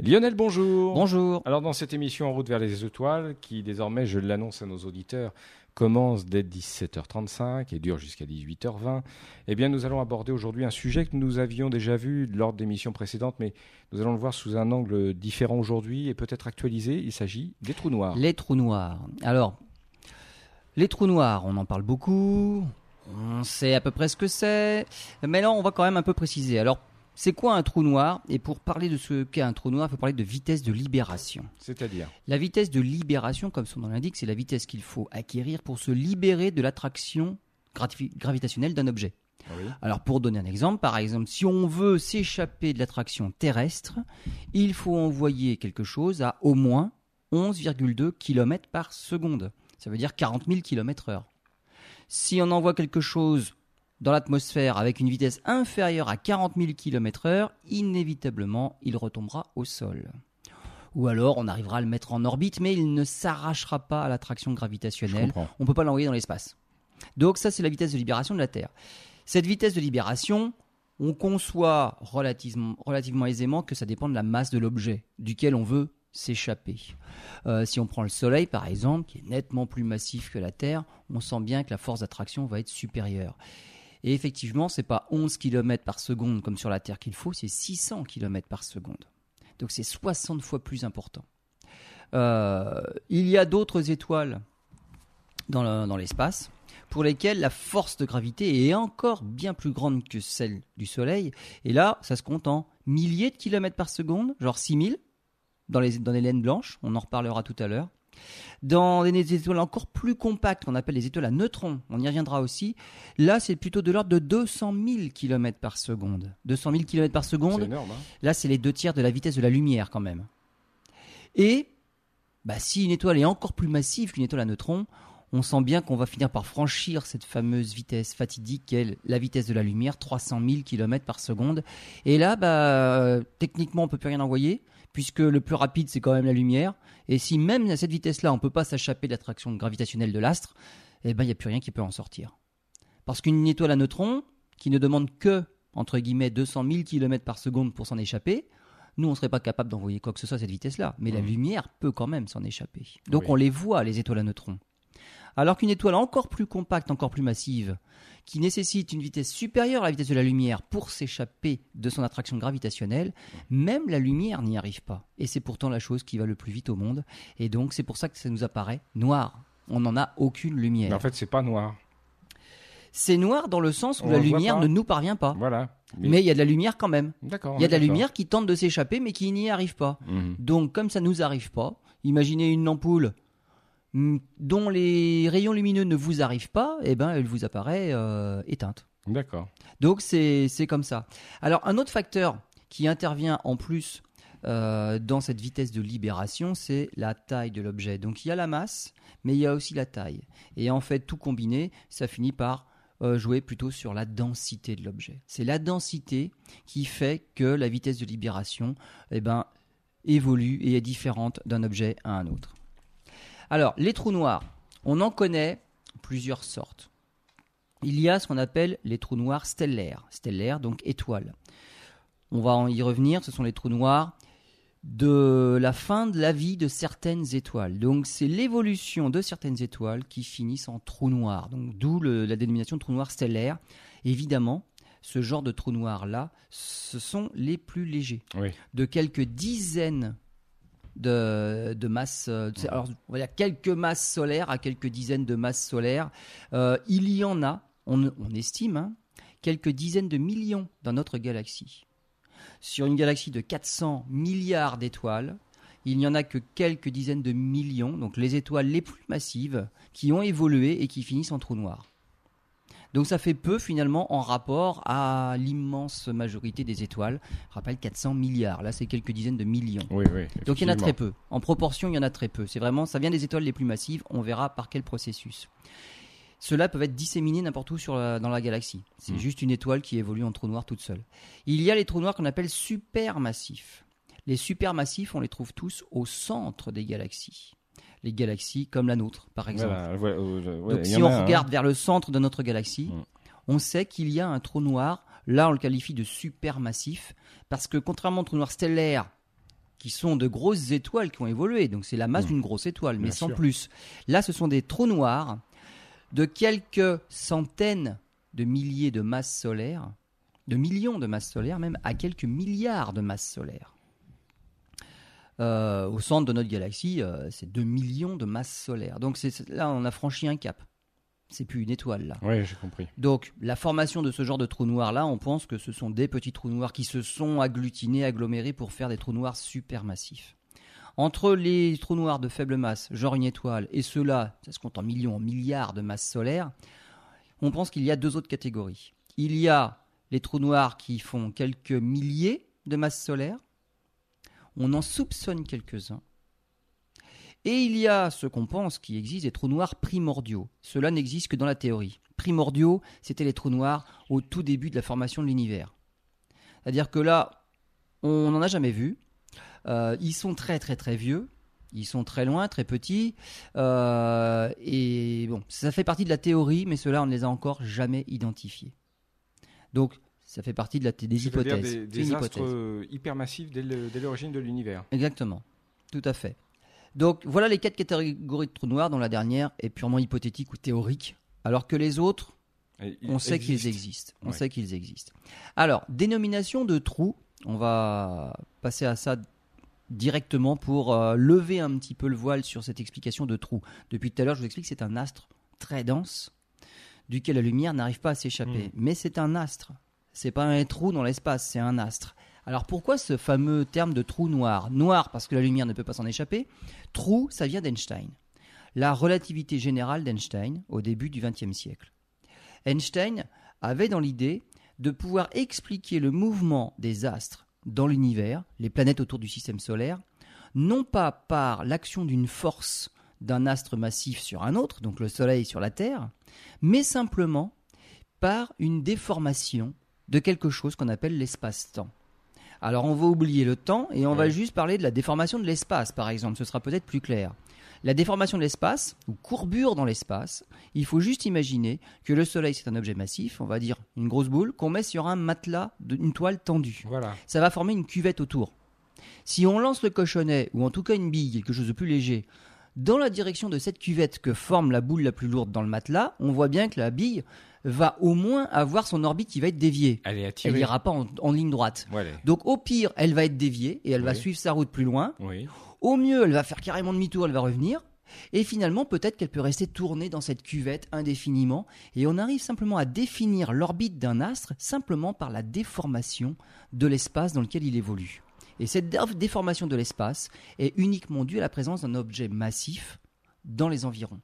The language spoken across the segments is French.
Lionel, bonjour. Bonjour. Alors dans cette émission En route vers les étoiles, qui désormais, je l'annonce à nos auditeurs, commence dès 17h35 et dure jusqu'à 18h20, eh bien nous allons aborder aujourd'hui un sujet que nous avions déjà vu lors d'émissions précédentes, mais nous allons le voir sous un angle différent aujourd'hui et peut-être actualisé. Il s'agit des trous noirs. Les trous noirs. Alors, les trous noirs, on en parle beaucoup, on sait à peu près ce que c'est, mais là on va quand même un peu préciser. Alors, c'est quoi un trou noir? Et pour parler de ce qu'est un trou noir, il faut parler de vitesse de libération. C'est-à-dire? La vitesse de libération, comme son nom l'indique, c'est la vitesse qu'il faut acquérir pour se libérer de l'attraction gravi- gravitationnelle d'un objet. Oui. Alors pour donner un exemple, par exemple, si on veut s'échapper de l'attraction terrestre, il faut envoyer quelque chose à au moins 11,2 km par seconde. Ça veut dire 40 000 km heure. Si on envoie quelque chose dans l'atmosphère avec une vitesse inférieure à 40 000 km heure, inévitablement, il retombera au sol. Ou alors, on arrivera à le mettre en orbite, mais il ne s'arrachera pas à l'attraction gravitationnelle on ne peut pas l'envoyer dans l'espace. Donc ça, c'est la vitesse de libération de la Terre. Cette vitesse de libération, on conçoit relativement, relativement aisément que ça dépend de la masse de l'objet duquel on veut s'échapper. Euh, si on prend le Soleil, par exemple, qui est nettement plus massif que la Terre, on sent bien que la force d'attraction va être supérieure. Et effectivement, c'est pas 11 km par seconde comme sur la Terre qu'il faut, c'est 600 km par seconde. Donc c'est 60 fois plus important. Euh, il y a d'autres étoiles dans le- dans l'espace pour lesquelles la force de gravité est encore bien plus grande que celle du Soleil. Et là, ça se compte en milliers de kilomètres par seconde, genre 6000 dans les, dans les laines blanches, on en reparlera tout à l'heure. Dans des étoiles encore plus compactes, qu'on appelle les étoiles à neutrons, on y reviendra aussi, là c'est plutôt de l'ordre de 200 000 km par seconde. 200 000 km par seconde, énorme. hein. Là, c'est les deux tiers de la vitesse de la lumière quand même. Et bah, si une étoile est encore plus massive qu'une étoile à neutrons, on sent bien qu'on va finir par franchir cette fameuse vitesse fatidique qu'est la vitesse de la lumière, 300 000 km par seconde. Et là, bah, techniquement, on peut plus rien envoyer, puisque le plus rapide, c'est quand même la lumière. Et si même à cette vitesse-là, on peut pas s'échapper de l'attraction gravitationnelle de l'astre, eh ben, il n'y a plus rien qui peut en sortir. Parce qu'une étoile à neutrons, qui ne demande que, entre guillemets, 200 000 km par seconde pour s'en échapper, nous, on ne serait pas capable d'envoyer quoi que ce soit à cette vitesse-là. Mais la Mhm. lumière peut quand même s'en échapper. Donc Oui. on les voit, les étoiles à neutrons. Alors qu'une étoile encore plus compacte, encore plus massive, qui nécessite une vitesse supérieure à la vitesse de la lumière pour s'échapper de son attraction gravitationnelle, même la lumière n'y arrive pas. Et c'est pourtant la chose qui va le plus vite au monde. Et donc c'est pour ça que ça nous apparaît noir. On n'en a aucune lumière. Mais en fait, c'est pas noir. C'est noir dans le sens où On la lumière ne nous parvient pas. Voilà. Mais il y a de la lumière quand même. D'accord. Il y a de la lumière qui tente de s'échapper mais qui n'y arrive pas. Mhm. Donc, comme ça nous arrive pas, imaginez une ampoule dont les rayons lumineux ne vous arrivent pas, et ben elle vous apparaît euh, éteinte. D'accord. Donc c'est c'est comme ça. Alors un autre facteur qui intervient en plus euh, dans cette vitesse de libération, c'est la taille de l'objet. Donc il y a la masse, mais il y a aussi la taille. Et en fait, tout combiné, ça finit par euh, jouer plutôt sur la densité de l'objet. C'est la densité qui fait que la vitesse de libération eh ben, évolue et est différente d'un objet à un autre. Alors, les trous noirs, on en connaît plusieurs sortes. Il y a ce qu'on appelle les trous noirs stellaires. Stellaires, donc étoiles. On va en y revenir, ce sont les trous noirs de la fin de la vie de certaines étoiles. Donc c'est l'évolution de certaines étoiles qui finissent en trous noirs. Donc d'où la dénomination de trou noir stellaire. Évidemment, ce genre de trous noirs là, ce sont les plus légers, Oui. de quelques dizaines de, de masses. euh, Alors on va dire quelques masses solaires à quelques dizaines de masses solaires. Euh, il y en a, on, on estime, hein, quelques dizaines de millions dans notre galaxie. Sur une galaxie de 400 milliards d'étoiles, il n'y en a que quelques dizaines de millions, donc les étoiles les plus massives, qui ont évolué et qui finissent en trous noirs. Donc ça fait peu finalement en rapport à l'immense majorité des étoiles. Je rappelle 400 milliards, là c'est quelques dizaines de millions. Oui, oui. Donc il y en a très peu. En proportion, il y en a très peu. C'est vraiment, ça vient des étoiles les plus massives. On verra par quel processus. Ceux-là peuvent être disséminés n'importe où sur la- dans la galaxie. C'est Hmm. juste une étoile qui évolue en trou noir toute seule. Il y a les trous noirs qu'on appelle supermassifs. Les supermassifs, on les trouve tous au centre des galaxies. Les galaxies comme la nôtre, par exemple. Voilà, ouais, Donc si on hein. regarde vers le centre de notre galaxie, Mm. on sait qu'il y a un trou noir. Là, on le qualifie de supermassif parce que contrairement au trou noir stellaire qui sont de grosses étoiles qui ont évolué. Donc c'est la masse Mmh. d'une grosse étoile, mais Bien sans sûr. plus. Là, ce sont des trous noirs de quelques centaines de milliers de masses solaires, de millions de masses solaires même, à quelques milliards de masses solaires. Euh, au centre de notre galaxie, euh, c'est 2 millions de masses solaires. Donc c'est- là, on a franchi un cap. C'est plus une étoile là. Oui, j'ai compris. Donc, la formation de ce genre de trous noirs là, on pense que ce sont des petits trous noirs qui se sont agglutinés, agglomérés pour faire des trous noirs supermassifs. Entre les trous noirs de faible masse, genre une étoile, et ceux-là, ça se compte en millions, en milliards de masses solaires, on pense qu'il y a deux autres catégories. Il y a les trous noirs qui font quelques milliers de masses solaires. On en soupçonne quelques-uns. Et il y a ce qu'on pense qui existe des trous noirs primordiaux. Cela n'existe que dans la théorie. Primordiaux, c'était les trous noirs au tout début de la formation de l'univers. C'est-à-dire que là, on n'en a jamais vu. Euh, ils sont très très très vieux. Ils sont très loin, très petits. Euh, et bon, ça fait partie de la théorie, mais ceux-là, on ne les a encore jamais identifiés. Donc, ça fait partie de la des hypothèses. des, des astres euh, hypermassifs dès l'origine de l'univers. Exactement. Tout à fait. Donc voilà les quatre catégories de trous noirs dont la dernière est purement hypothétique ou théorique, alors que les autres, Et on sait qu'ils existent. On Ouais. sait qu'ils existent. Alors, dénomination de trous, on va passer à ça directement pour euh, lever un petit peu le voile sur cette explication de trous. Depuis tout à l'heure, je vous explique que c'est un astre très dense duquel la lumière n'arrive pas à s'échapper. Mais c'est un astre. C'est pas un trou dans l'espace, c'est un astre. Alors pourquoi ce fameux terme de trou noir? Noir parce que la lumière ne peut pas s'en échapper. Trou, ça vient d'Einstein. La relativité générale d'Einstein au début du XXe siècle. Einstein avait dans l'idée de pouvoir expliquer le mouvement des astres dans l'univers, les planètes autour du système solaire, non pas par l'action d'une force d'un astre massif sur un autre, donc le Soleil sur la Terre, mais simplement par une déformation de quelque chose qu'on appelle l'espace-temps. Alors on va oublier le temps et on va juste parler de la déformation de l'espace, par exemple, ce sera peut-être plus clair. La déformation de l'espace, ou courbure dans l'espace, il faut juste imaginer que le Soleil c'est un objet massif, on va dire une grosse boule, qu'on met sur un matelas d'une toile tendue Voilà. ça va former une cuvette autour. Si on lance le cochonnet, ou en tout cas une bille, quelque chose de plus léger, dans la direction de cette cuvette que forme la boule la plus lourde dans le matelas, on voit bien que la bille va au moins avoir son orbite qui va être déviée. Elle est Elle n'ira pas en, en ligne droite. Ouais, Donc au pire, elle va être déviée et elle va suivre sa route plus loin. Oui. Au mieux, elle va faire carrément demi-tour, elle va revenir. Et finalement, peut-être qu'elle peut rester tournée dans cette cuvette indéfiniment. Et on arrive simplement à définir l'orbite d'un astre simplement par la déformation de l'espace dans lequel il évolue. Et cette dé- déformation de l'espace est uniquement due à la présence d'un objet massif dans les environs.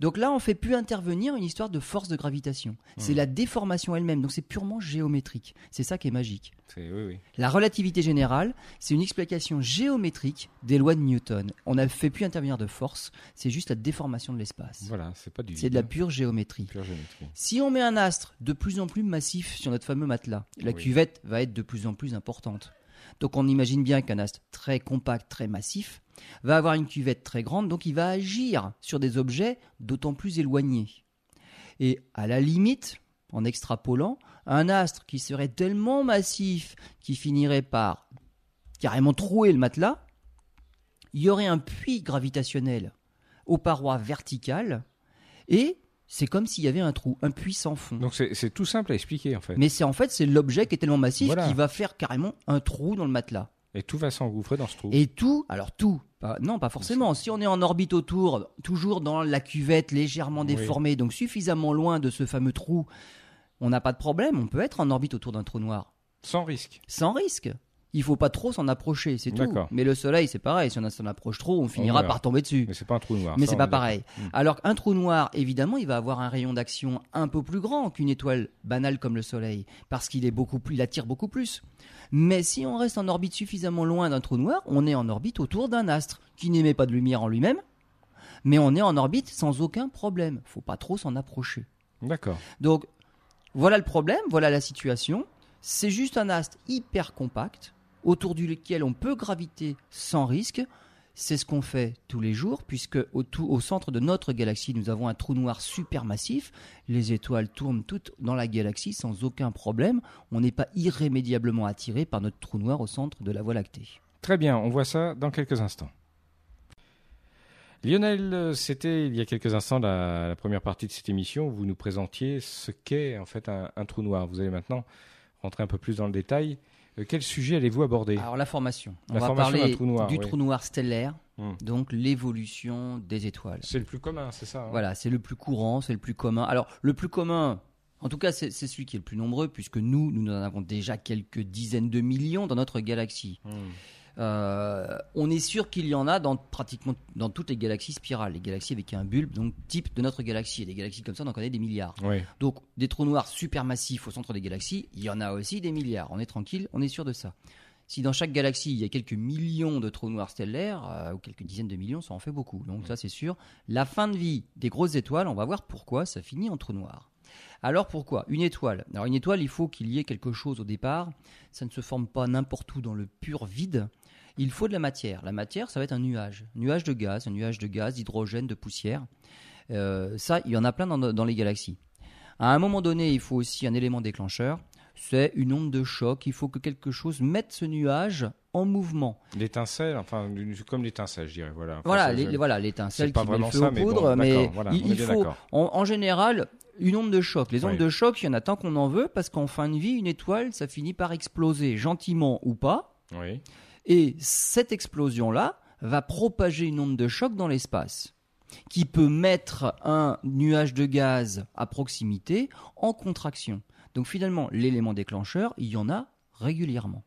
Donc là, on fait plus intervenir une histoire de force de gravitation. C'est Mhm. la déformation elle-même. Donc c'est purement géométrique. C'est ça qui est magique. Oui, oui. La relativité générale, c'est une explication géométrique des lois de Newton. On n'a fait plus intervenir de force, c'est juste la déformation de l'espace. Voilà, c'est pas du C'est de la pure géométrie. pure géométrie. Si on met un astre de plus en plus massif sur notre fameux matelas, la Oui. cuvette va être de plus en plus importante. Donc on imagine bien qu'un astre très compact, très massif, va avoir une cuvette très grande, donc il va agir sur des objets d'autant plus éloignés. Et à la limite, en extrapolant, un astre qui serait tellement massif qu'il finirait par carrément trouer le matelas, il y aurait un puits gravitationnel aux parois verticales et c'est comme s'il y avait un trou, un puits sans fond. Donc c'est tout simple à expliquer en fait. Mais c'est en fait c'est l'objet qui est tellement massif Voilà. qui va faire carrément un trou dans le matelas. Et tout va s'engouffrer dans ce trou. Et tout, alors tout, pas- non pas forcément. Si on est en orbite autour, toujours dans la cuvette légèrement Oui. déformée, donc suffisamment loin de ce fameux trou, on n'a pas de problème. On peut être en orbite autour d'un trou noir Sans risque. sans risque. Il faut pas trop s'en approcher, c'est tout. Mais le Soleil, c'est pareil. Si on s'en approche trop, on finira voilà. par tomber dessus. Mais c'est pas un trou noir. Mais c'est pas pareil. Mm. Alors qu'un trou noir, évidemment, il va avoir un rayon d'action un peu plus grand qu'une étoile banale comme le Soleil, parce qu'il est beaucoup plus, il attire beaucoup plus. Mais si on reste en orbite suffisamment loin d'un trou noir, on est en orbite autour d'un astre qui n'émet pas de lumière en lui-même, mais on est en orbite sans aucun problème. Faut pas trop s'en approcher. D'accord. Donc voilà le problème, voilà la situation. C'est juste un astre hyper compact autour duquel on peut graviter sans risque. C'est ce qu'on fait tous les jours, puisque au, centre de notre galaxie, nous avons un trou noir supermassif. Les étoiles tournent toutes dans la galaxie sans aucun problème. On n'est pas irrémédiablement attiré par notre trou noir au centre de la Voie lactée. Très bien, on voit ça dans quelques instants. Lionel, c'était il y a quelques instants la, la, première partie de cette émission où vous nous présentiez ce qu'est en fait un, trou noir. Vous allez maintenant rentrer un peu plus dans le détail. Euh, quel sujet allez-vous aborder? Alors la formation. On La va formation parler trou noir, du oui. trou noir stellaire, Hmm. donc l'évolution des étoiles. C'est le plus commun, c'est ça hein? Voilà, c'est le plus courant, c'est le plus commun. Alors, le plus commun, en tout cas, c'est c'est celui qui est le plus nombreux, puisque nous, nous en avons déjà quelques dizaines de millions dans notre galaxie. Hmm. Euh, on est sûr qu'il y en a dans pratiquement dans toutes les galaxies spirales, les galaxies avec un bulbe, donc type de notre galaxie. Et des galaxies comme ça, on en connaît des milliards. Oui. Donc, des trous noirs supermassifs au centre des galaxies, il y en a aussi des milliards. On est tranquille, on est sûr de ça. Si dans chaque galaxie, il y a quelques millions de trous noirs stellaires, euh, ou quelques dizaines de millions, ça en fait beaucoup. Donc ça, c'est sûr. La fin de vie des grosses étoiles, on va voir pourquoi ça finit en trou noir. Alors pourquoi Une étoile? Alors une étoile, il faut qu'il y ait quelque chose au départ. Ça ne se forme pas n'importe où dans le pur vide. Il faut de la matière. La matière, ça va être un nuage. Nuage de gaz, un nuage de gaz, d'hydrogène, de poussière. Euh, ça, il y en a plein dans, dans les galaxies. À un moment donné, il faut aussi un élément déclencheur. C'est une onde de choc. Il faut que quelque chose mette ce nuage en mouvement. L'étincelle, enfin, comme l'étincelle, je dirais. Voilà, Enfin, Voilà, les- voilà, l'étincelle qui met le vraiment feu ça, aux mais bon, mais voilà, il, faut, en, en général, une onde de choc. Les ondes Oui. de choc, il y en a tant qu'on en veut, parce qu'en fin de vie, une étoile, ça finit par exploser, gentiment ou pas. Oui. Et cette explosion-là va propager une onde de choc dans l'espace, qui peut mettre un nuage de gaz à proximité en contraction. Donc finalement, l'élément déclencheur, il y en a régulièrement.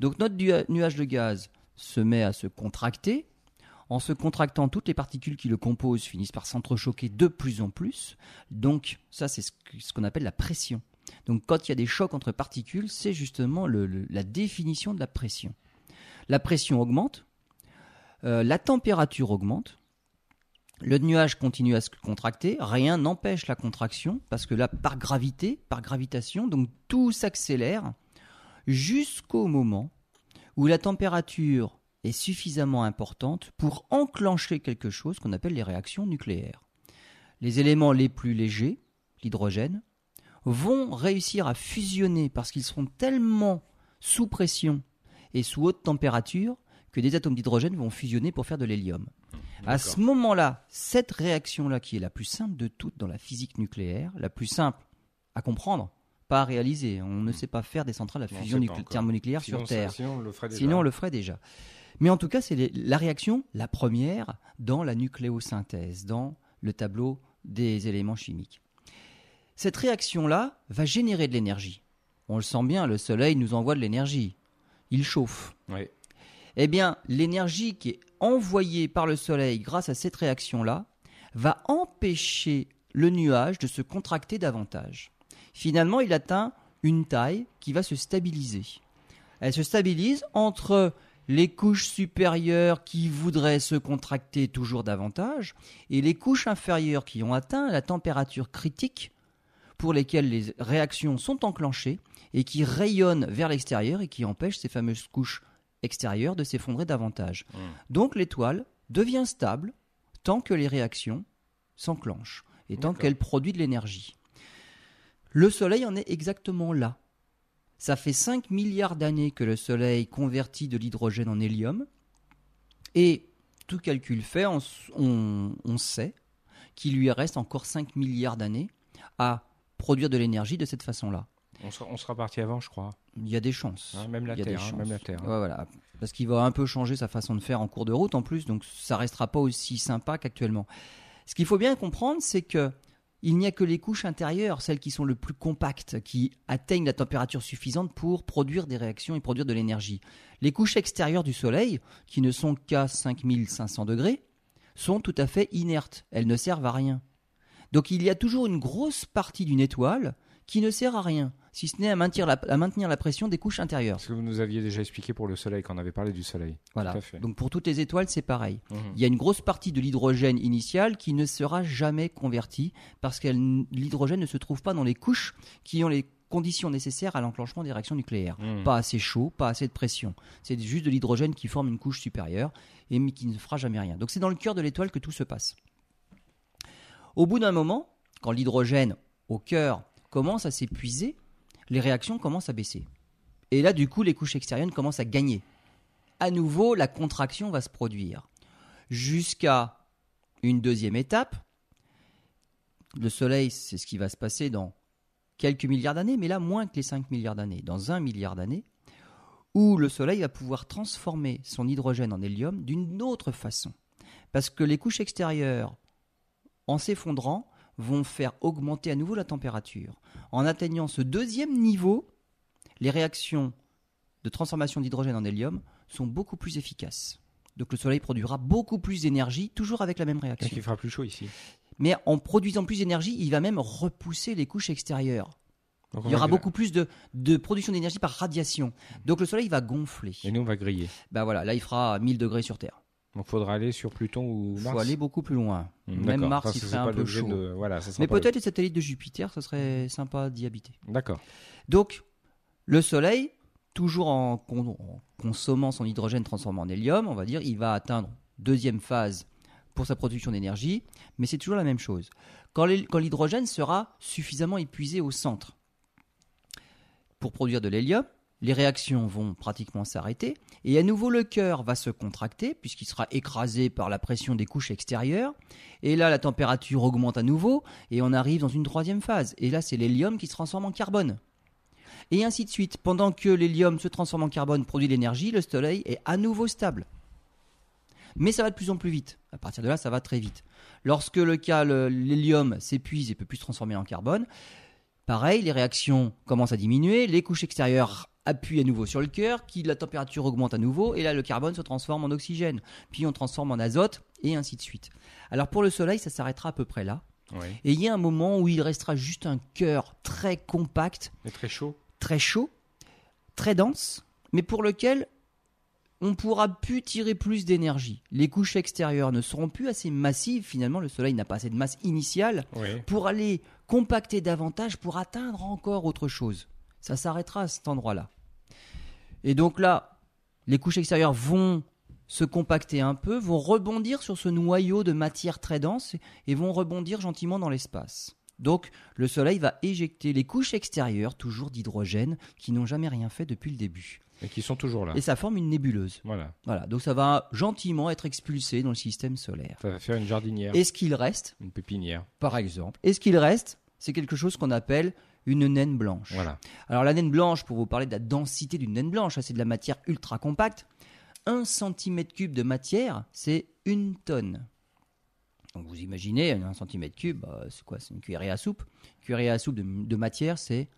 Donc notre nuage de gaz se met à se contracter. En se contractant, toutes les particules qui le composent finissent par s'entrechoquer de plus en plus. Donc ça, c'est ce qu'on appelle la pression. Donc quand il y a des chocs entre particules, c'est justement la définition de la pression. La pression augmente, euh, la température augmente, le nuage continue à se contracter, rien n'empêche la contraction, parce que là, par gravité, par gravitation, donc tout s'accélère jusqu'au moment où la température est suffisamment importante pour enclencher quelque chose qu'on appelle les réactions nucléaires. Les éléments les plus légers, l'hydrogène, vont réussir à fusionner parce qu'ils seront tellement sous pression et sous haute température que des atomes d'hydrogène vont fusionner pour faire de l'hélium. À ce moment-là, cette réaction-là, qui est la plus simple de toutes dans la physique nucléaire, la plus simple à comprendre, pas à réaliser. On ne sait pas faire des centrales à fusion thermonucléaire Sinon, sur Terre. Sinon, on le ferait déjà. Sinon, on le ferait déjà. Mais en tout cas, c'est la réaction la première dans la nucléosynthèse, dans le tableau des éléments chimiques. Cette réaction-là va générer de l'énergie. On le sent bien, le Soleil nous envoie de l'énergie. Il chauffe. Oui. Eh bien, l'énergie qui est envoyée par le Soleil grâce à cette réaction-là va empêcher le nuage de se contracter davantage. Finalement, il atteint une taille qui va se stabiliser. Elle se stabilise entre les couches supérieures qui voudraient se contracter toujours davantage et les couches inférieures qui ont atteint la température critique pour lesquelles les réactions sont enclenchées et qui rayonnent vers l'extérieur et qui empêchent ces fameuses couches extérieures de s'effondrer davantage. Mm. Donc l'étoile devient stable tant que les réactions s'enclenchent et tant qu'elle produit de l'énergie. Le Soleil en est exactement là. Ça fait 5 milliards d'années que le Soleil convertit de l'hydrogène en hélium. Et tout calcul fait, on- on sait qu'il lui reste encore 5 milliards d'années à produire de l'énergie de cette façon-là. On sera, on sera parti avant, je crois. Il y a des chances. Hein, même la Il y a des Terre. hein, chances. même la Terre. hein. Ouais, voilà. Parce qu'il va un peu changer sa façon de faire en cours de route en plus, donc ça restera pas aussi sympa qu'actuellement. Ce qu'il faut bien comprendre, c'est que il n'y a que les couches intérieures, celles qui sont le plus compactes, qui atteignent la température suffisante pour produire des réactions et produire de l'énergie. Les couches extérieures du Soleil, qui ne sont qu'à 5500 degrés, sont tout à fait inertes. Elles ne servent à rien. Donc il y a toujours une grosse partie d'une étoile qui ne sert à rien, si ce n'est à maintenir la, à maintenir la pression des couches intérieures. Ce que vous nous aviez déjà expliqué pour le Soleil, quand on avait parlé du Soleil. Voilà. Donc pour toutes les étoiles, c'est pareil. Mhm. Il y a une grosse partie de l'hydrogène initial qui ne sera jamais converti parce que l'hydrogène ne se trouve pas dans les couches qui ont les conditions nécessaires à l'enclenchement des réactions nucléaires. Mhm. Pas assez chaud, pas assez de pression. C'est juste de l'hydrogène qui forme une couche supérieure et qui ne fera jamais rien. Donc c'est dans le cœur de l'étoile que tout se passe. Au bout d'un moment, quand l'hydrogène au cœur commence à s'épuiser, les réactions commencent à baisser. Et là, du coup, les couches extérieures commencent à gagner. à nouveau, la contraction va se produire jusqu'à une deuxième étape. Le Soleil, c'est ce qui va se passer dans quelques milliards d'années, mais là, moins que les 5 milliards d'années, dans un milliard d'années, où le Soleil va pouvoir transformer son hydrogène en hélium d'une autre façon. Parce que les couches extérieures, en s'effondrant, vont faire augmenter à nouveau la température. En atteignant ce deuxième niveau, les réactions de transformation d'hydrogène en hélium sont beaucoup plus efficaces. Donc le Soleil produira beaucoup plus d'énergie, toujours avec la même réaction. Il fera plus chaud ici. Mais en produisant plus d'énergie, il va même repousser les couches extérieures. Donc Il y aura beaucoup plus de, de production d'énergie par radiation. Donc le Soleil va gonfler. Et nous, on va griller. Ben voilà, là il fera 1000 degrés sur Terre. Donc faudra aller sur Pluton ou Il Mars. faut aller beaucoup plus loin. Hmm, Même. Mars, Parce il c'est un peu chaud. de- Voilà, ça sera Mais peut-être les satellites de Jupiter, ça serait sympa d'y habiter. D'accord. Donc, le Soleil, toujours en, con- en consommant son hydrogène transformé en hélium, on va dire, il va atteindre deuxième phase pour sa production d'énergie, mais c'est toujours la même chose. Quand l'hydrogène sera suffisamment épuisé au centre pour produire de l'hélium, les réactions vont pratiquement s'arrêter, et à nouveau le cœur va se contracter, puisqu'il sera écrasé par la pression des couches extérieures, et là la température augmente à nouveau, et on arrive dans une troisième phase, et là c'est l'hélium qui se transforme en carbone et ainsi de suite. Pendant que l'hélium se transforme en carbone, produit l'énergie, le soleil est à nouveau stable. Mais ça va de plus en plus vite. À partir de là, ça va très vite. Lorsque le cas, l'hélium s'épuise et peut plus se transformer en carbone, pareil, les réactions commencent à diminuer, les couches extérieures appuient à nouveau sur le cœur, qui la température augmente à nouveau, et là le carbone se transforme en oxygène, puis on transforme en azote, et ainsi de suite. Alors pour le Soleil, ça s'arrêtera à peu près là. Oui. Et il y a un moment où il restera juste un cœur très compact Mais très chaud. très chaud, très dense, mais pour lequel on pourra plus tirer plus d'énergie. Les couches extérieures ne seront plus assez massives, finalement le Soleil n'a pas assez de masse initiale Oui. pour aller compacter davantage pour atteindre encore autre chose. Ça s'arrêtera à cet endroit-là. Et donc là, les couches extérieures vont se compacter un peu, vont rebondir sur ce noyau de matière très dense et vont rebondir gentiment dans l'espace. Donc le Soleil va éjecter les couches extérieures, toujours d'hydrogène, qui n'ont jamais rien fait depuis le début. Et qui sont toujours là. Et ça forme une nébuleuse. Voilà. Voilà, donc ça va gentiment être expulsé dans le système solaire. Ça va faire une jardinière. Et ce qu'il reste, Une pépinière. par exemple, et ce qu'il reste, c'est quelque chose qu'on appelle une naine blanche. Voilà. Alors la naine blanche, pour vous parler de la densité d'une naine blanche, c'est de la matière ultra compacte. 1 cm3 de matière, c'est une tonne. Donc vous imaginez, un centimètre cube, bah, c'est quoi? C'est une cuillerée à soupe. Une cuillerée à soupe de, de matière, c'est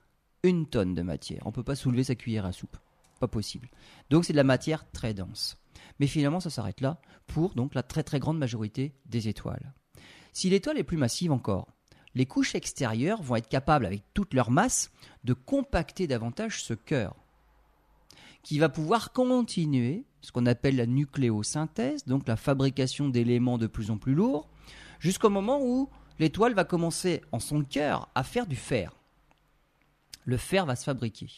une tonne de matière. On ne peut pas soulever sa cuillère à soupe. Pas possible. Donc c'est de la matière très dense. Mais finalement, ça s'arrête là pour donc la très très grande majorité des étoiles. Si l'étoile est plus massive encore, les couches extérieures vont être capables, avec toute leur masse, de compacter davantage ce cœur, qui va pouvoir continuer ce qu'on appelle la nucléosynthèse, donc la fabrication d'éléments de plus en plus lourds, jusqu'au moment où l'étoile va commencer en son cœur à faire du fer. Le fer va se fabriquer.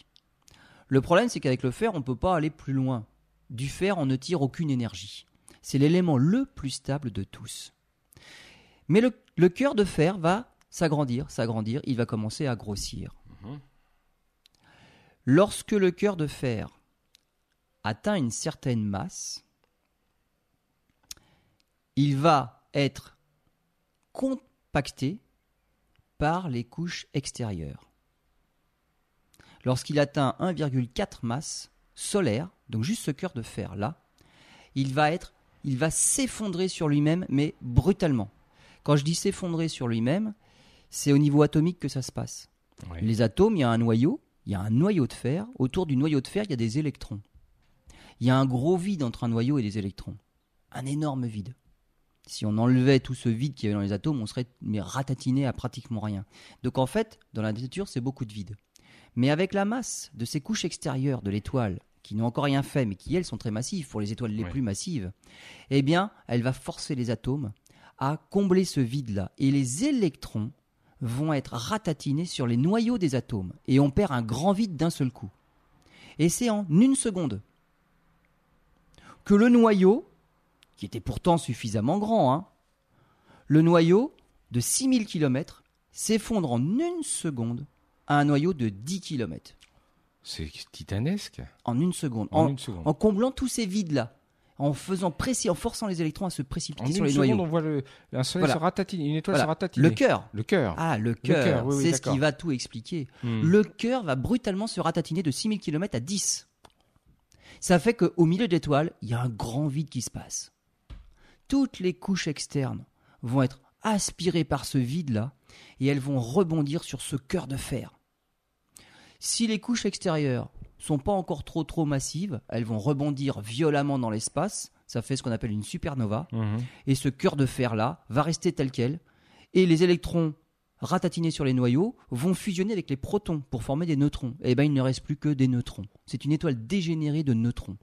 Le problème, c'est qu'avec le fer, on ne peut pas aller plus loin. Du fer, on ne tire aucune énergie. C'est l'élément le plus stable de tous. Mais le, le cœur de fer va s'agrandir, s'agrandir, il va commencer à grossir. Mhm. Lorsque le cœur de fer atteint une certaine masse, il va être compacté par les couches extérieures. Lorsqu'il atteint 1,4 masse solaire, donc juste ce cœur de fer là, il va être, il va s'effondrer sur lui-même, mais brutalement. Quand je dis s'effondrer sur lui-même, c'est au niveau atomique que ça se passe. Oui. Les atomes, il y a un noyau, il y a un noyau de fer. Autour du noyau de fer, il y a des électrons. Il y a un gros vide entre un noyau et des électrons. Un énorme vide. Si on enlevait tout ce vide qu'il y avait dans les atomes, on serait mais ratatiné à pratiquement rien. Donc en fait, dans la nature, c'est beaucoup de vide. Mais avec la masse de ces couches extérieures de l'étoile, qui n'ont encore rien fait, mais qui elles sont très massives pour les étoiles les plus massives, eh bien, elle va forcer les atomes à combler ce vide-là. Et les électrons vont être ratatinés sur les noyaux des atomes. Et on perd un grand vide d'un seul coup. Et c'est en une seconde que le noyau, qui était pourtant suffisamment grand, hein, le noyau de 6000 km s'effondre en une seconde à un noyau de 10 km. C'est titanesque. En une seconde. En, En, une seconde. en comblant tous ces vides-là. En faisant presser, en forçant les électrons à se En précipiter une sur les seconde, noyaux. on voit le, un soleil Voilà. se ratatiner, une étoile Voilà. se ratatiner. Le cœur. Le cœur. Ah, le cœur, cœur, oui, oui, c'est ce qui va tout expliquer. Hmm. Le cœur va brutalement se ratatiner de 6000 km à 10. Ça fait qu'au milieu de l'étoile, il y a un grand vide qui se passe. Toutes les couches externes vont être aspirées par ce vide-là et elles vont rebondir sur ce cœur de fer. Si les couches extérieures sont pas encore trop trop massives, elles vont rebondir violemment dans l'espace. Ça fait ce qu'on appelle une supernova Mhm. et ce cœur de fer là va rester tel quel et les électrons ratatinés sur les noyaux vont fusionner avec les protons pour former des neutrons. Et ben il ne reste plus que des neutrons. C'est une étoile dégénérée de neutrons.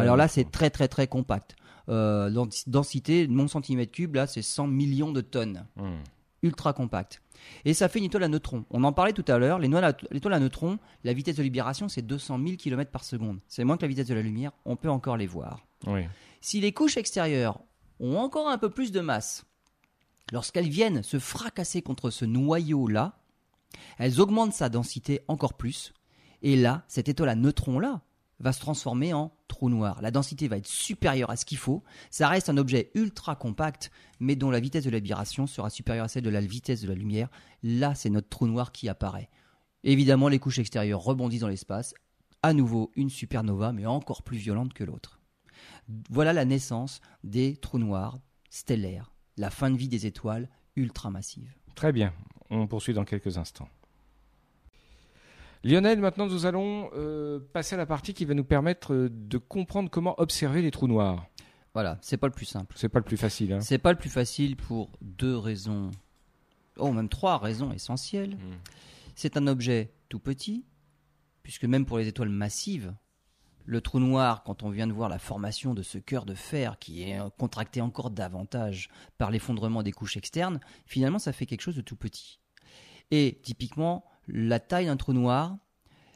Alors là c'est très très très compact. Euh, dens- densité mon centimètre cube là c'est 100 millions de tonnes. Hmm. Ultra compact. Et ça fait une étoile à neutrons. On en parlait tout à l'heure. L'étoile à neutrons, la vitesse de libération c'est 200 000 km par seconde. C'est moins que la vitesse de la lumière. On peut encore les voir. Oui. Si les couches extérieures ont encore un peu plus de masse, lorsqu'elles viennent se fracasser contre ce noyau-là, elles augmentent sa densité encore plus. Et là, cette étoile à neutrons-là va se transformer en trou noir. La densité va être supérieure à ce qu'il faut. Ça reste un objet ultra compact, mais dont la vitesse de libération sera supérieure à celle de la vitesse de la lumière. Là, c'est notre trou noir qui apparaît. Évidemment, les couches extérieures rebondissent dans l'espace. À nouveau, une supernova, mais encore plus violente que l'autre. Voilà la naissance des trous noirs stellaires, la fin de vie des étoiles ultramassives. Très bien. On poursuit dans quelques instants. Lionel, maintenant nous allons euh, passer à la partie qui va nous permettre euh, de comprendre comment observer les trous noirs. Voilà, c'est pas le plus simple. C'est pas le plus facile. Hein. C'est pas le plus facile pour deux raisons, oh même trois raisons essentielles. Mm. C'est un objet tout petit, puisque même pour les étoiles massives, le trou noir, quand on vient de voir la formation de ce cœur de fer qui est euh, contracté encore davantage par l'effondrement des couches externes, finalement ça fait quelque chose de tout petit. Et typiquement, la taille d'un trou noir,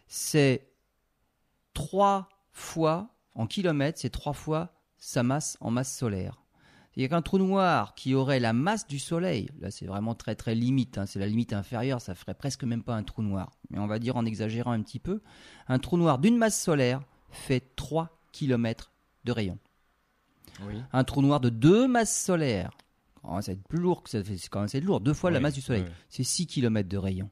c'est trois fois, en kilomètres, c'est trois fois sa masse en masse solaire. C'est-à-dire qu'un trou noir qui aurait la masse du Soleil, là c'est vraiment très très limite, hein, c'est la limite inférieure, ça ferait presque même pas un trou noir. Mais on va dire en exagérant un petit peu, un trou noir d'une masse solaire fait 3 km de rayon. Oui. Un trou noir de deux masses solaires, oh, ça va être plus lourd, ça fait- quand même lourd, deux fois la masse du Soleil, oui. c'est 6 km de rayon.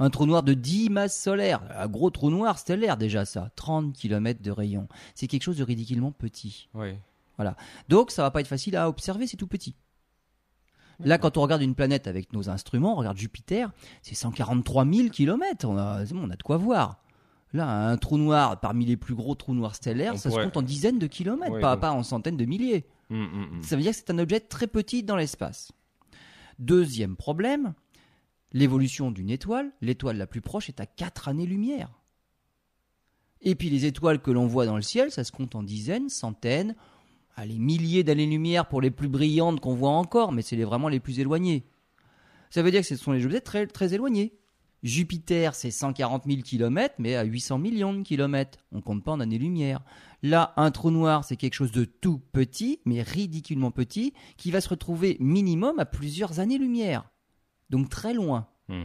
Un trou noir de 10 masses solaires, un gros trou noir stellaire déjà ça, 30 km de rayon. C'est quelque chose de ridiculement petit. Oui. Donc ça va pas être facile à observer, c'est tout petit. Là, quand on regarde une planète avec nos instruments, on regarde Jupiter, c'est 143 000 km. On a, bon, on a de quoi voir. Là, un trou noir, parmi les plus gros trous noirs stellaires, On ça pourrait- se compte en dizaines de kilomètres, Ouais, pas, donc- pas en centaines de milliers. Mm, mm, mm. Ça veut dire que c'est un objet très petit dans l'espace. Deuxième problème, l'évolution d'une étoile. L'étoile la plus proche est à 4 années-lumière. Et puis les étoiles que l'on voit dans le ciel, ça se compte en dizaines, centaines, allez, milliers d'années-lumière pour les plus brillantes qu'on voit encore, mais c'est vraiment les plus éloignées. Ça veut dire que ce sont les objets très, éloignés. Jupiter, c'est 140 000 km, mais à 800 millions de kilomètres. On compte pas en années-lumière. Là, un trou noir, c'est quelque chose de tout petit, mais ridiculement petit, qui va se retrouver minimum à plusieurs années-lumière. Donc très loin. Mm.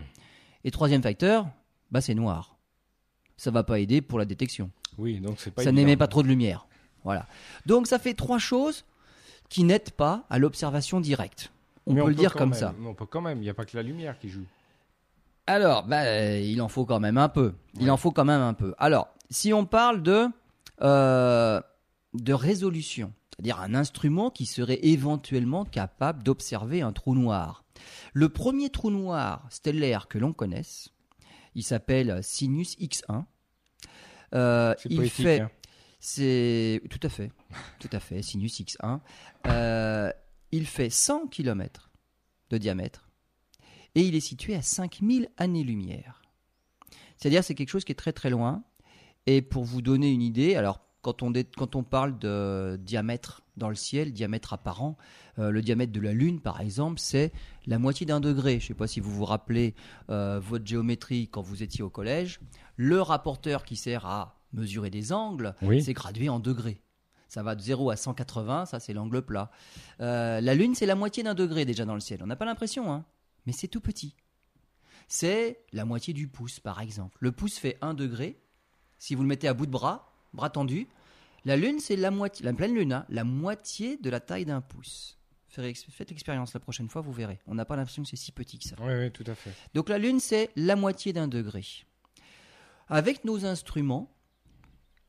Et troisième facteur, bah c'est noir. Ça va pas aider pour la détection. Oui, donc c'est pas ça n'émet pas trop de lumière. Voilà. Donc ça fait trois choses qui n'aident pas à l'observation directe. On Mais peut le dire comme même. ça. Mais on peut quand même. Il n'y a pas que la lumière qui joue. Alors, bah, il en faut quand même un peu. Il Ouais. en faut quand même un peu. Alors, si on parle de, euh, de résolution, c'est-à-dire un instrument qui serait éventuellement capable d'observer un trou noir. Le premier trou noir stellaire que l'on connaisse, il s'appelle Sinus X1. Euh, C'est il fait, hein. c'est tout à fait, tout à fait, Sinus X1. Euh, il fait 100 km de diamètre et il est situé à 5000 années-lumière. C'est-à-dire c'est quelque chose qui est très très loin. Et pour vous donner une idée, alors quand on, dé- quand on parle de diamètre dans le ciel, diamètre apparent, euh, le diamètre de la Lune par exemple, c'est la moitié d'un degré. Je ne sais pas si vous vous rappelez euh, votre géométrie quand vous étiez au collège. Le rapporteur qui sert à mesurer des angles, Oui. c'est gradué en degrés. Ça va de 0 à 180, ça c'est l'angle plat. Euh, la Lune, c'est la moitié d'un degré déjà dans le ciel. On n'a pas l'impression, hein, mais c'est tout petit. C'est la moitié du pouce, par exemple. Le pouce fait 1 degré, si vous le mettez à bout de bras, bras tendu, la Lune, c'est la moitié, la pleine Lune, hein, la moitié de la taille d'un pouce. Faites l'expérience la prochaine fois, vous verrez. On n'a pas l'impression que c'est si petit que ça. Oui, oui, tout à fait. Donc la Lune, c'est la moitié d'un degré. Avec nos instruments,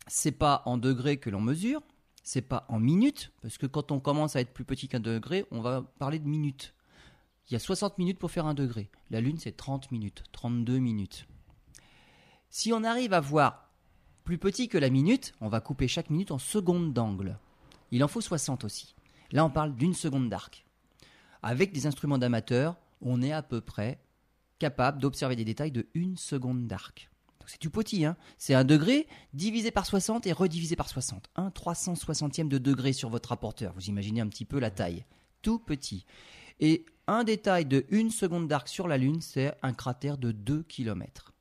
c'est pas en degrés que l'on mesure, c'est pas en minutes, parce que quand on commence à être plus petit qu'un degré, on va parler de minutes. Il y a 60 minutes pour faire un degré. La Lune, c'est 30 minutes, 32 minutes. Si on arrive à voir plus petit que la minute, on va couper chaque minute en secondes d'angle. Il en faut 60 aussi. Là, on parle d'une seconde d'arc. Avec des instruments d'amateur, on est à peu près capable d'observer des détails de une seconde d'arc. C'est tout petit, hein c'est un degré divisé par 60 et redivisé par 60. Un 360e de degré sur votre rapporteur. Vous imaginez un petit peu la taille. Tout petit. Et un détail de une seconde d'arc sur la Lune, c'est un cratère de 2 km.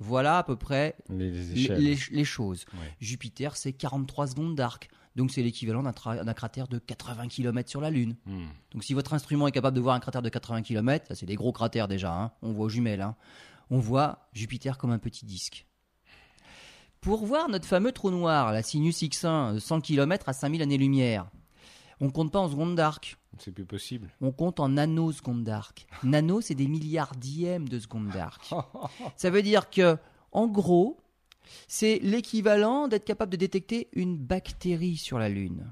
Voilà à peu près les, choses. Jupiter, c'est 43 secondes d'arc. Donc c'est l'équivalent d'un cratère de 80 km sur la Lune. Hmm. Donc si votre instrument est capable de voir un cratère de 80 km, ça c'est des gros cratères déjà, hein. on voit aux jumelles, hein. on voit Jupiter comme un petit disque. Pour voir notre fameux trou noir, la Sinus X1, 100 km à 5000 années-lumière, on compte pas en secondes d'arc. C'est plus possible. On compte en nanosecondes d'arc. Nano, c'est des milliardièmes de secondes d'arc. ça veut dire que, en gros, c'est l'équivalent d'être capable de détecter une bactérie sur la Lune.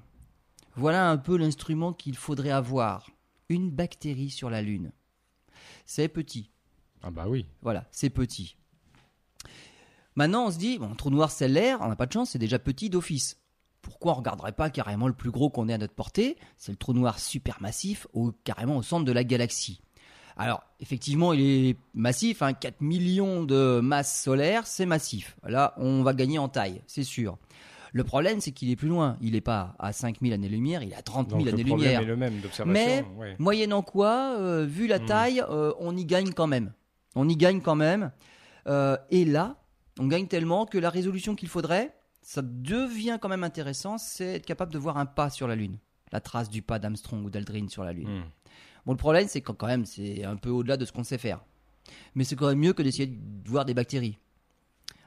Voilà un peu l'instrument qu'il faudrait avoir. Une bactérie sur la Lune. C'est petit. Ah bah oui. Voilà, c'est petit. Maintenant, on se dit, bon, trou noir l'air, on n'a pas de chance, c'est déjà petit d'office. Pourquoi on ne regarderait pas carrément le plus gros qu'on ait à notre portée C'est le trou noir supermassif, au, carrément au centre de la galaxie. Alors, effectivement, il est massif, 4 hein, millions de masses solaires, c'est massif. Là, on va gagner en taille, c'est sûr. Le problème, c'est qu'il est plus loin. Il n'est pas à 5000 années-lumière, il est à 30 000 années-lumière. Mais, moyennant quoi, euh, vu la hmm. taille, euh, on y gagne quand même. On y gagne quand même. Euh, et là, on gagne tellement que la résolution qu'il faudrait, ça devient quand même intéressant, c'est être capable de voir un pas sur la Lune. La trace du pas d'Armstrong ou d'Aldrin sur la Lune. Hmm. Bon, le problème, c'est que quand même, c'est un peu au-delà de ce qu'on sait faire. Mais c'est quand même mieux que d'essayer de voir des bactéries.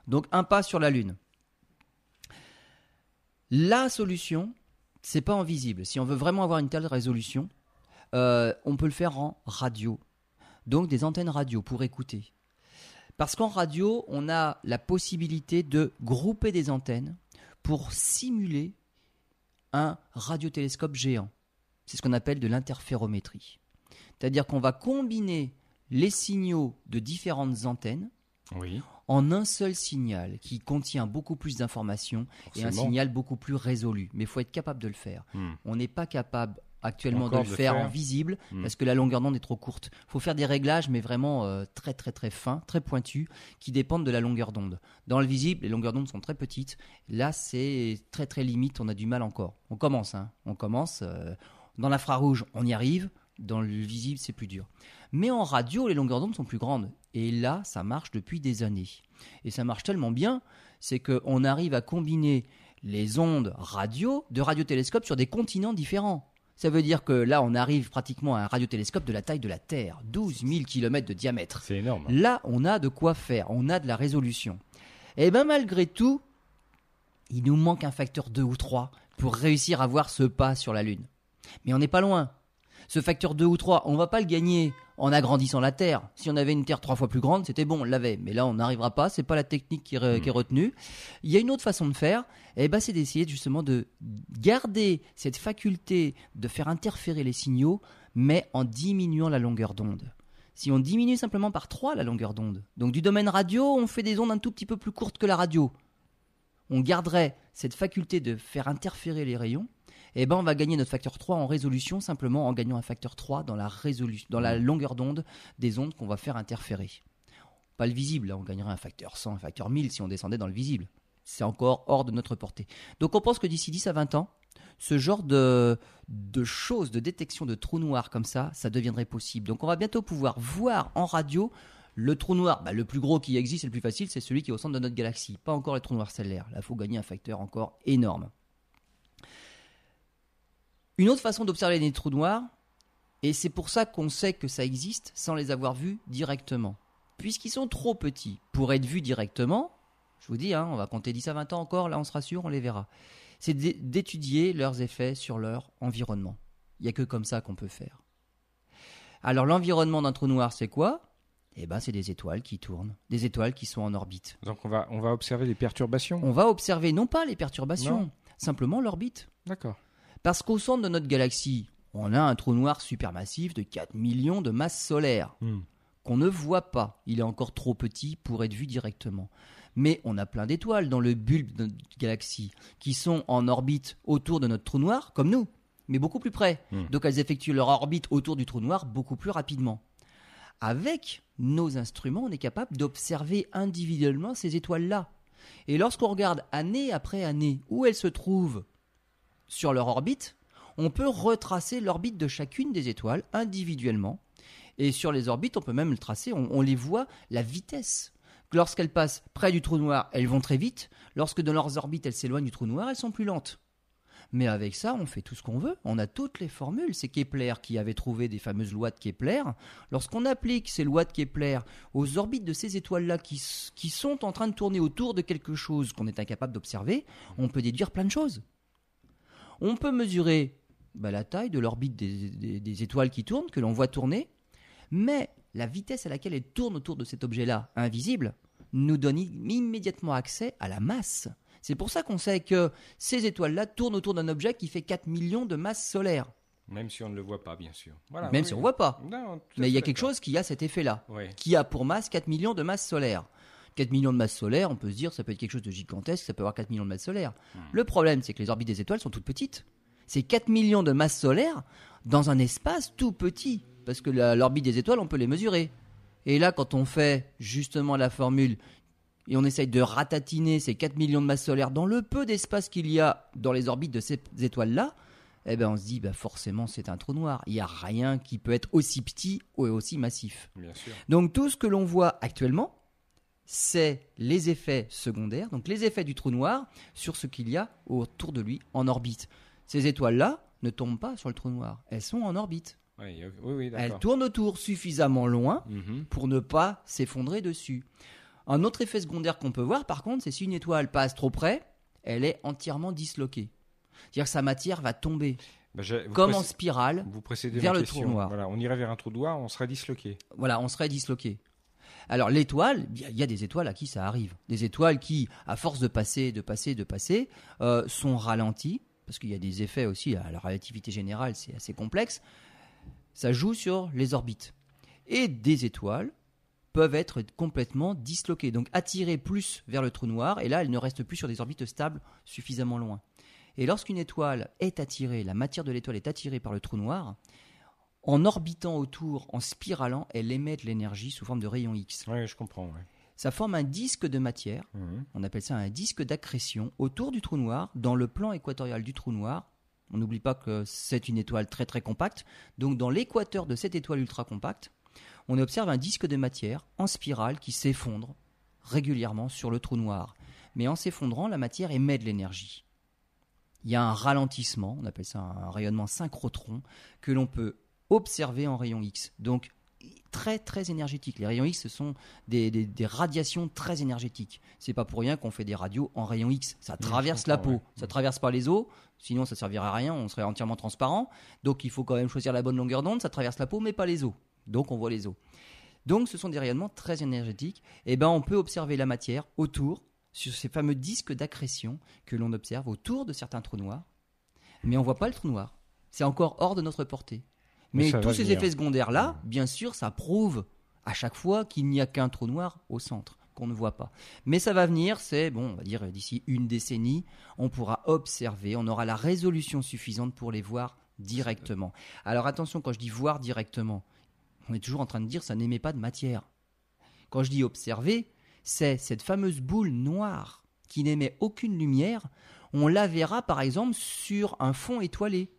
Donc, un pas sur la Lune. La solution, c'est pas en visible. Si on veut vraiment avoir une telle résolution, euh, on peut le faire en radio. Donc, des antennes radio pour écouter. Parce qu'en radio, on a la possibilité de grouper des antennes pour simuler un radiotélescope géant. C'est ce qu'on appelle de l'interférométrie. C'est-à-dire qu'on va combiner les signaux de différentes antennes en un seul signal qui contient beaucoup plus d'informations et un signal beaucoup plus résolu. Mais il faut être capable de le faire. Hmm. On n'est pas capable actuellement de le faire, en visible hmm. parce que la longueur d'onde est trop courte. Il faut faire des réglages, mais vraiment euh, très très très fins, très pointus, qui dépendent de la longueur d'onde. Dans le visible, les longueurs d'onde sont très petites. Là, c'est très très limite. On a du mal encore. On commence, hein. On commence. Euh, dans l'infrarouge, on y arrive. Dans le visible, c'est plus dur. Mais en radio, les longueurs d'onde sont plus grandes. Et là, ça marche depuis des années. Et ça marche tellement bien, c'est qu'on arrive à combiner les ondes radio de radiotélescopes sur des continents différents. Ça veut dire que là, on arrive pratiquement à un radiotélescope de la taille de la Terre, 12 000 km de diamètre. C'est énorme. Là, on a de quoi faire, on a de la résolution. Et eh bien malgré tout, il nous manque un facteur 2 ou 3 pour réussir à voir ce pas sur la Lune. Mais on n'est pas loin ce facteur 2 ou 3, on va pas le gagner en agrandissant la Terre. Si on avait une Terre trois fois plus grande, c'était bon, on l'avait. Mais là, on n'arrivera pas. C'est pas la technique qui, est hmm. retenue. Il y a une autre façon de faire. Et eh ben, c'est d'essayer justement de garder cette faculté de faire interférer les signaux, mais en diminuant la longueur d'onde. Si on diminue simplement par 3 la longueur d'onde, donc du domaine radio, on fait des ondes un tout petit peu plus courtes que la radio. On garderait cette faculté de faire interférer les rayons, eh ben on va gagner notre facteur 3 en résolution simplement en gagnant un facteur 3 dans la, résolution, dans la longueur d'onde des ondes qu'on va faire interférer. Pas le visible, là on gagnerait un facteur 100, un facteur 1000 si on descendait dans le visible. C'est encore hors de notre portée. Donc on pense que d'ici 10 à 20 ans, ce genre de, choses, de détection de trous noirs comme ça, ça deviendrait possible. Donc on va bientôt pouvoir voir en radio le trou noir, bah, le plus gros qui existe le plus facile, c'est celui qui est au centre de notre galaxie. Pas encore les trous noirs stellaires. Là, il faut gagner un facteur encore énorme. Une autre façon d'observer les trous noirs, et c'est pour ça qu'on sait que ça existe sans les avoir vus directement. Puisqu'ils sont trop petits pour être vus directement, Je vous dis, hein, on va compter 10 à 20 ans encore, là on sera sûr, on les verra. C'est d'é- d'étudier leurs effets sur leur environnement. Il n'y a que comme ça qu'on peut faire. Alors l'environnement d'un trou noir, c'est quoi? Eh ben, c'est des étoiles qui tournent, des étoiles qui sont en orbite. Donc on va, on va observer les perturbations. On va observer non pas les perturbations, Non. simplement l'orbite. D'accord. Parce qu'au centre de notre galaxie, on a un trou noir supermassif de 4 millions de masses solaires Hmm. qu'on ne voit pas. Il est encore trop petit pour être vu directement. Mais on a plein d'étoiles dans le bulbe de notre galaxie qui sont en orbite autour de notre trou noir, comme nous, mais beaucoup plus près. Hmm. Donc elles effectuent leur orbite autour du trou noir beaucoup plus rapidement. Avec nos instruments, on est capable d'observer individuellement ces étoiles-là. Et lorsqu'on regarde année après année où elles se trouvent sur leur orbite, on peut retracer l'orbite de chacune des étoiles individuellement. Et sur les orbites, on peut même le tracer, on, les voit, la vitesse. Lorsqu'elles passent près du trou noir, elles vont très vite. Lorsque dans leurs orbites, elles s'éloignent du trou noir, elles sont plus lentes. Mais avec ça, on fait tout ce qu'on veut. On a toutes les formules. C'est Kepler qui avait trouvé des fameuses lois de Kepler. Lorsqu'on applique ces lois de Kepler aux orbites de ces étoiles-là qui sont en train de tourner autour de quelque chose qu'on est incapable d'observer, on peut déduire plein de choses. On peut mesurer bah, la taille de l'orbite des, des- des étoiles qui tournent, que l'on voit tourner, mais la vitesse à laquelle elles tournent autour de cet objet-là, invisible, nous donne immédiatement accès à la masse. C'est pour ça qu'on sait que ces étoiles-là tournent autour d'un objet qui fait 4 millions de masses solaires. Même si on ne le voit pas, bien sûr. Voilà, Même oui. si on ne voit pas. Non, Mais il y a quelque chose qui a cet effet-là, qui a pour masse 4 millions de masses solaires. 4 millions de masses solaires, on peut se dire, ça peut être quelque chose de gigantesque, ça peut avoir 4 millions de masses solaires. Le problème, c'est que les orbites des étoiles sont toutes petites. C'est 4 millions de masses solaires dans un espace tout petit. Parce que l'orbite des étoiles, on peut les mesurer. Et là, quand on fait justement la formule et on essaye de ratatiner ces 4 millions de masses solaires dans le peu d'espace qu'il y a dans les orbites de ces étoiles-là, eh ben on se dit, bah forcément, c'est un trou noir. Il n'y a rien qui peut être aussi petit ou aussi massif. Bien sûr. Donc tout ce que l'on voit actuellement, c'est les effets secondaires, donc les effets du trou noir sur ce qu'il y a autour de lui en orbite. Ces étoiles-là ne tombent pas sur le trou noir, elles sont en orbite. Oui, oui, Elles tournent autour suffisamment loin Mhm. pour ne pas s'effondrer dessus. Un autre effet secondaire qu'on peut voir, par contre, c'est si une étoile passe trop près, elle est entièrement disloquée. C'est-à-dire que sa matière va tomber, Bah, comme en spirale. Vous vers le trou noir. Voilà, on irait vers un trou noir, on serait disloqué. Voilà, on serait disloqué. Alors l'étoile, il y a- des étoiles à qui ça arrive. Des étoiles qui, à force de passer, de passer, de passer, euh, sont ralenties, parce qu'il y a des effets aussi, à la relativité générale, c'est assez complexe. Ça joue sur les orbites. Et des étoiles peuvent être complètement disloquées, donc attirées plus vers le trou noir, et là, elles ne restent plus sur des orbites stables suffisamment loin. Et lorsqu'une étoile est attirée, la matière de l'étoile est attirée par le trou noir, en orbitant autour, en spiralant, elle émet de l'énergie sous forme de rayons X. Oui, je comprends. ouais. Ça forme un disque de matière, Mhm. on appelle ça un disque d'accrétion, autour du trou noir, dans le plan équatorial du trou noir. On n'oublie pas que c'est une étoile très très compacte. Donc dans l'équateur de cette étoile ultra compacte, on observe un disque de matière en spirale qui s'effondre régulièrement sur le trou noir. Mais en s'effondrant, la matière émet de l'énergie. Il y a un ralentissement, on appelle ça un rayonnement synchrotron, que l'on peut observer en rayon X. Donc très très énergétique. Les rayons X, ce sont des, des- des radiations très énergétiques. C'est pas pour rien qu'on fait des radios en rayons X. Ça traverse la peau, ça traverse pas les os. Sinon, ça servirait à rien. On serait entièrement transparent. Donc, il faut quand même choisir la bonne longueur d'onde. Ça traverse la peau, mais pas les os. Donc, on voit les os. Donc, ce sont des rayonnements très énergétiques. Et ben, on peut observer la matière autour, sur ces fameux disques d'accrétion que l'on observe autour de certains trous noirs. Mais on voit pas le trou noir. C'est encore hors de notre portée. Mais tous ces venir. effets secondaires-là, bien sûr, ça prouve à chaque fois qu'il n'y a qu'un trou noir au centre, qu'on ne voit pas. Mais ça va venir, c'est, bon, on va dire d'ici une décennie, on pourra observer, on aura la résolution suffisante pour les voir directement. Alors attention, quand je dis voir directement, on est toujours en train de dire ça n'émet pas de matière. Quand je dis observer, c'est cette fameuse boule noire qui n'émet aucune lumière. On la verra par exemple sur un fond étoilé.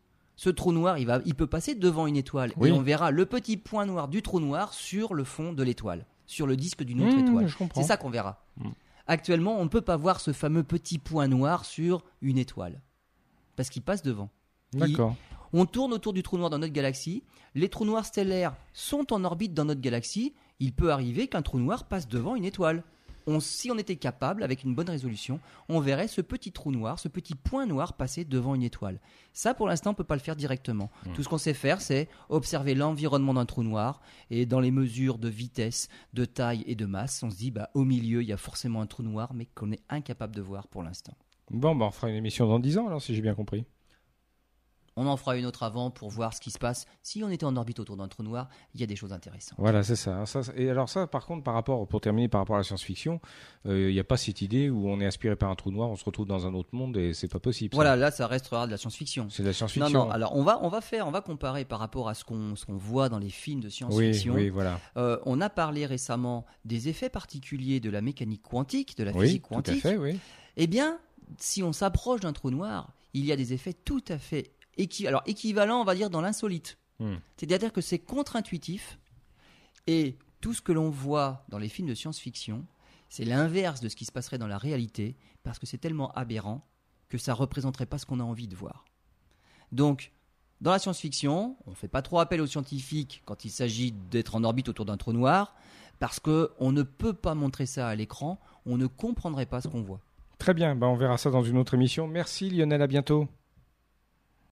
Ce trou noir, il, va, il peut passer devant une étoile Oui. et on verra le petit point noir du trou noir sur le fond de l'étoile, sur le disque d'une autre Mmh, étoile. C'est ça qu'on verra. Mmh. Actuellement, on ne peut pas voir ce fameux petit point noir sur une étoile parce qu'il passe devant. D'accord. On tourne autour du trou noir dans notre galaxie. Les trous noirs stellaires sont en orbite dans notre galaxie. Il peut arriver qu'un trou noir passe devant une étoile. On, si on était capable, avec une bonne résolution, on verrait ce petit trou noir, ce petit point noir passer devant une étoile. Ça, pour l'instant, on ne peut pas le faire directement. Hmm. Tout ce qu'on sait faire, c'est observer l'environnement d'un trou noir et dans les mesures de vitesse, de taille et de masse, on se dit, bah, au milieu, il y a forcément un trou noir, mais qu'on est incapable de voir pour l'instant. Bon, bah, on fera une émission dans 10 ans, alors, si j'ai bien compris. On en fera une autre avant pour voir ce qui se passe. Si on était en orbite autour d'un trou noir, il y a des choses intéressantes. Voilà, c'est ça. ça. Et alors ça, par contre, par rapport, pour terminer, par rapport à la science-fiction, euh, il n'y a pas cette idée où on est aspiré par un trou noir, on se retrouve dans un autre monde et c'est pas possible. ça. Voilà, là, ça restera de la science-fiction. C'est de la Non, science-fiction. non, alors on va, on va faire, on va comparer par rapport à ce qu'on ce qu'on voit dans les films de oui, science-fiction. oui, voilà. Euh, on a parlé récemment des effets particuliers de la mécanique quantique, de la Oui, physique tout à quantique. fait, oui. Eh bien, si on s'approche d'un trou noir, il y a des effets tout à fait équi- alors, équivalents, on va dire, dans l'insolite. Hmm. C'est-à-dire que c'est contre-intuitif et tout ce que l'on voit dans les films de science-fiction, c'est l'inverse de ce qui se passerait dans la réalité parce que c'est tellement aberrant que ça représenterait pas ce qu'on a envie de voir. Donc, dans la science-fiction, on ne fait pas trop appel aux scientifiques quand il s'agit d'être en orbite autour d'un trou noir parce que on ne peut pas montrer ça à l'écran, on ne comprendrait pas ce qu'on voit. Très bien, bah, on verra ça dans une autre émission. Merci Lionel, à bientôt.